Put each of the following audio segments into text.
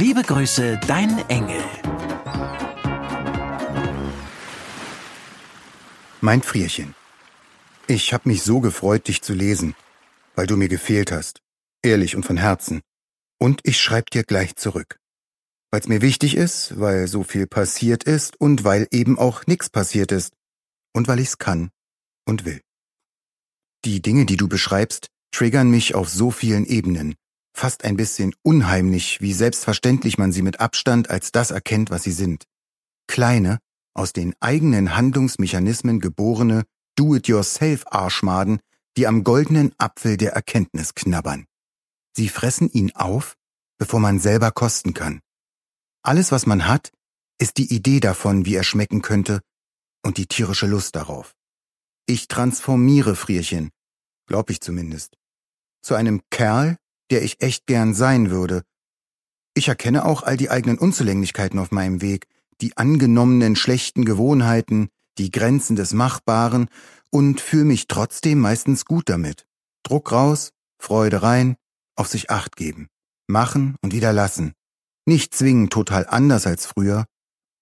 Liebe Grüße, dein Engel. Mein Frierchen. Ich hab mich so gefreut, dich zu lesen, weil du mir gefehlt hast. Ehrlich und von Herzen. Und ich schreib dir gleich zurück. Weil's mir wichtig ist, weil so viel passiert ist und weil eben auch nix passiert ist. Und weil ich's kann und will. Die Dinge, die du beschreibst, triggern mich auf so vielen Ebenen. Fast ein bisschen unheimlich, wie selbstverständlich man sie mit Abstand als das erkennt, was sie sind. Kleine, aus den eigenen Handlungsmechanismen geborene Do-it-yourself-Arschmaden, die am goldenen Apfel der Erkenntnis knabbern. Sie fressen ihn auf, bevor man selber kosten kann. Alles, was man hat, ist die Idee davon, wie er schmecken könnte, und die tierische Lust darauf. Ich transformiere Frierchen, glaub ich zumindest, zu einem Kerl, der ich echt gern sein würde. Ich erkenne auch all die eigenen Unzulänglichkeiten auf meinem Weg, die angenommenen schlechten Gewohnheiten, die Grenzen des Machbaren und fühle mich trotzdem meistens gut damit. Druck raus, Freude rein, auf sich acht geben, machen und wieder lassen. Nicht zwingend total anders als früher,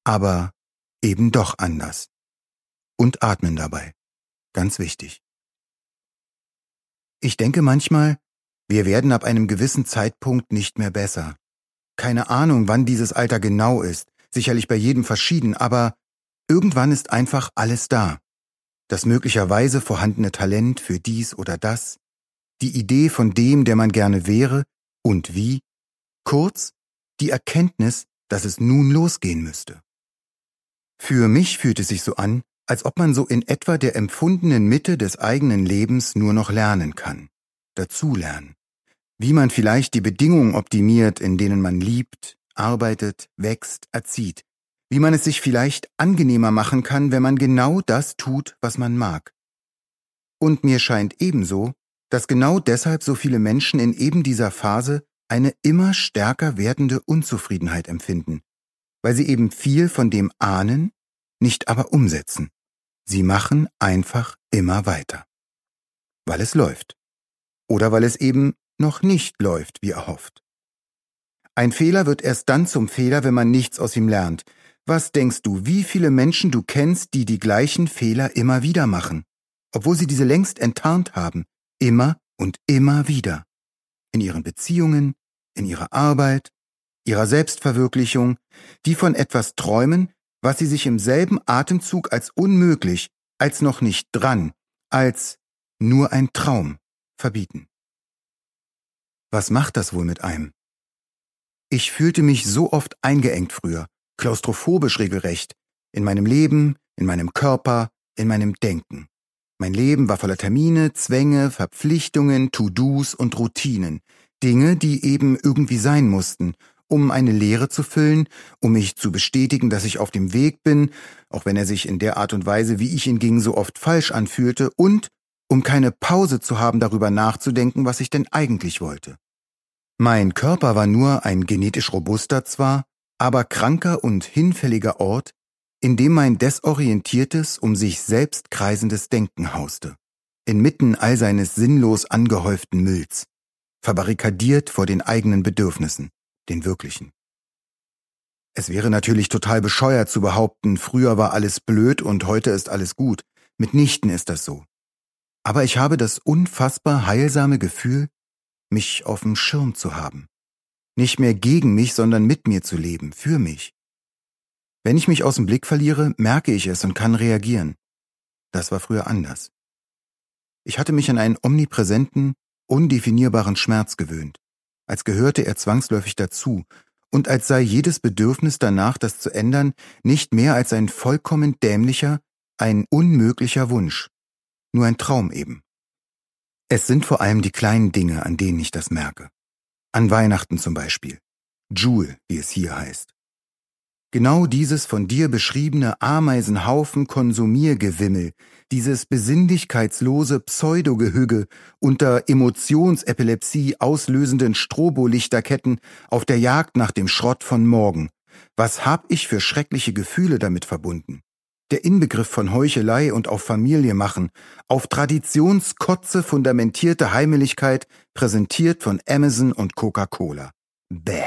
aber eben doch anders. Und atmen dabei. Ganz wichtig. Ich denke manchmal, wir werden ab einem gewissen Zeitpunkt nicht mehr besser. Keine Ahnung, wann dieses Alter genau ist, sicherlich bei jedem verschieden, aber irgendwann ist einfach alles da. Das möglicherweise vorhandene Talent für dies oder das, die Idee von dem, der man gerne wäre und wie, kurz die Erkenntnis, dass es nun losgehen müsste. Für mich fühlt es sich so an, als ob man so in etwa der empfundenen Mitte des eigenen Lebens nur noch lernen kann, dazulernen, wie man vielleicht die Bedingungen optimiert, in denen man liebt, arbeitet, wächst, erzieht, wie man es sich vielleicht angenehmer machen kann, wenn man genau das tut, was man mag. Und mir scheint ebenso, dass genau deshalb so viele Menschen in eben dieser Phase eine immer stärker werdende Unzufriedenheit empfinden, weil sie eben viel von dem ahnen, nicht aber umsetzen. Sie machen einfach immer weiter. Weil es läuft. Oder weil es eben noch nicht läuft, wie erhofft. Ein Fehler wird erst dann zum Fehler, wenn man nichts aus ihm lernt. Was denkst du, wie viele Menschen du kennst, die die gleichen Fehler immer wieder machen, obwohl sie diese längst enttarnt haben, immer und immer wieder? In ihren Beziehungen, in ihrer Arbeit, ihrer Selbstverwirklichung, die von etwas träumen, was sie sich im selben Atemzug als unmöglich, als noch nicht dran, als nur ein Traum verbieten. Was macht das wohl mit einem? Ich fühlte mich so oft eingeengt früher, klaustrophobisch regelrecht, in meinem Leben, in meinem Körper, in meinem Denken. Mein Leben war voller Termine, Zwänge, Verpflichtungen, To-Dos und Routinen, Dinge, die eben irgendwie sein mussten um eine Lehre zu füllen, um mich zu bestätigen, dass ich auf dem Weg bin, auch wenn er sich in der Art und Weise, wie ich ihn ging, so oft falsch anfühlte, und um keine Pause zu haben, darüber nachzudenken, was ich denn eigentlich wollte. Mein Körper war nur ein genetisch robuster zwar, aber kranker und hinfälliger Ort, in dem mein desorientiertes, um sich selbst kreisendes Denken hauste, inmitten all seines sinnlos angehäuften Mülls, verbarrikadiert vor den eigenen Bedürfnissen den wirklichen. Es wäre natürlich total bescheuert zu behaupten, früher war alles blöd und heute ist alles gut. Mitnichten ist das so. Aber ich habe das unfassbar heilsame Gefühl, mich auf dem Schirm zu haben. Nicht mehr gegen mich, sondern mit mir zu leben, für mich. Wenn ich mich aus dem Blick verliere, merke ich es und kann reagieren. Das war früher anders. Ich hatte mich an einen omnipräsenten, undefinierbaren Schmerz gewöhnt als gehörte er zwangsläufig dazu und als sei jedes Bedürfnis danach, das zu ändern, nicht mehr als ein vollkommen dämlicher, ein unmöglicher Wunsch, nur ein Traum eben. Es sind vor allem die kleinen Dinge, an denen ich das merke. An Weihnachten zum Beispiel. Jewel, wie es hier heißt. Genau dieses von dir beschriebene Ameisenhaufen Konsumiergewimmel, dieses besinnlichkeitslose Pseudogehüge unter Emotionsepilepsie auslösenden Strobolichterketten auf der Jagd nach dem Schrott von morgen. Was hab ich für schreckliche Gefühle damit verbunden? Der Inbegriff von Heuchelei und auf Familie machen, auf Traditionskotze fundamentierte Heimeligkeit, präsentiert von Amazon und Coca-Cola. Bäh.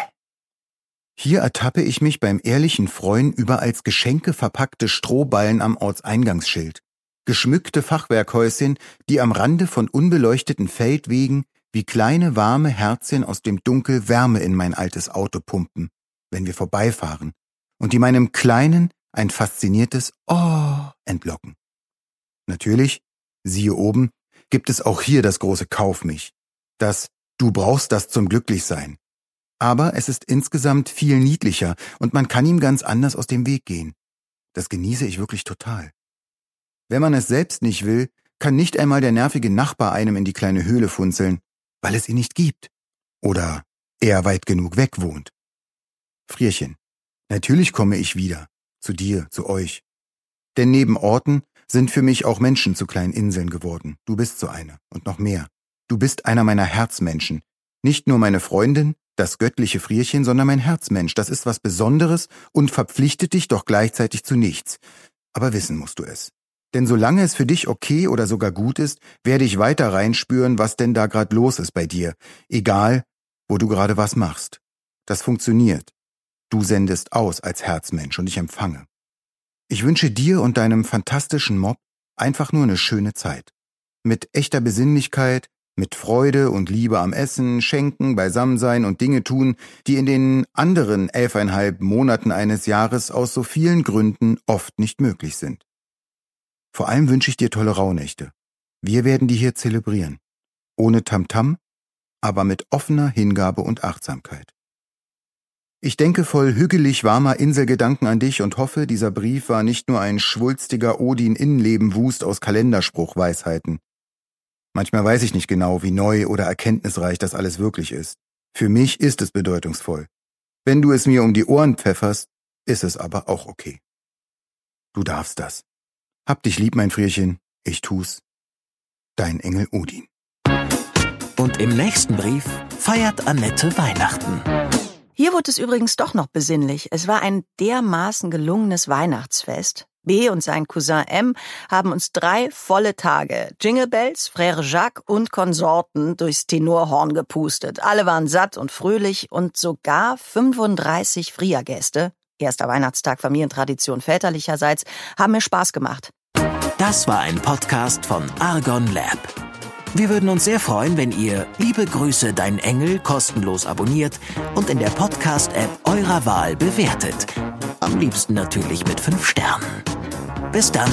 Hier ertappe ich mich beim ehrlichen Freuen über als Geschenke verpackte Strohballen am Ortseingangsschild. Geschmückte Fachwerkhäuschen, die am Rande von unbeleuchteten Feldwegen wie kleine warme Herzchen aus dem Dunkel Wärme in mein altes Auto pumpen, wenn wir vorbeifahren, und die meinem Kleinen ein fasziniertes Oh entlocken. Natürlich, siehe oben, gibt es auch hier das große Kauf mich, das Du brauchst das zum Glücklichsein. Aber es ist insgesamt viel niedlicher und man kann ihm ganz anders aus dem Weg gehen. Das genieße ich wirklich total. Wenn man es selbst nicht will, kann nicht einmal der nervige Nachbar einem in die kleine Höhle funzeln, weil es ihn nicht gibt. Oder er weit genug weg wohnt. Frierchen, natürlich komme ich wieder. Zu dir, zu euch. Denn neben Orten sind für mich auch Menschen zu kleinen Inseln geworden. Du bist so eine und noch mehr. Du bist einer meiner Herzmenschen. Nicht nur meine Freundin, das göttliche Frierchen, sondern mein Herzmensch. Das ist was Besonderes und verpflichtet dich doch gleichzeitig zu nichts. Aber wissen musst du es. Denn solange es für dich okay oder sogar gut ist, werde ich weiter reinspüren, was denn da gerade los ist bei dir. Egal, wo du gerade was machst. Das funktioniert. Du sendest aus als Herzmensch und ich empfange. Ich wünsche dir und deinem fantastischen Mob einfach nur eine schöne Zeit. Mit echter Besinnlichkeit, mit Freude und Liebe am Essen, Schenken, Beisammensein und Dinge tun, die in den anderen elfeinhalb Monaten eines Jahres aus so vielen Gründen oft nicht möglich sind. Vor allem wünsche ich dir tolle Rauhnächte. Wir werden die hier zelebrieren. Ohne Tamtam, -Tam, aber mit offener Hingabe und Achtsamkeit. Ich denke voll hügelig warmer Inselgedanken an dich und hoffe, dieser Brief war nicht nur ein schwulstiger Odin-Innenleben-Wust aus Kalenderspruchweisheiten. Manchmal weiß ich nicht genau, wie neu oder erkenntnisreich das alles wirklich ist. Für mich ist es bedeutungsvoll. Wenn du es mir um die Ohren pfefferst, ist es aber auch okay. Du darfst das. Hab dich lieb, mein Frierchen. Ich tu's. Dein Engel Odin. Und im nächsten Brief feiert Annette Weihnachten. Hier wurde es übrigens doch noch besinnlich. Es war ein dermaßen gelungenes Weihnachtsfest. B und sein Cousin M haben uns drei volle Tage Jingle Bells, Frère Jacques und Konsorten durchs Tenorhorn gepustet. Alle waren satt und fröhlich und sogar 35 Friergäste, erster Weihnachtstag Familientradition väterlicherseits, haben mir Spaß gemacht. Das war ein Podcast von Argon Lab. Wir würden uns sehr freuen, wenn ihr Liebe Grüße, dein Engel kostenlos abonniert und in der Podcast-App eurer Wahl bewertet. Am liebsten natürlich mit 5 Sternen. Bis dann.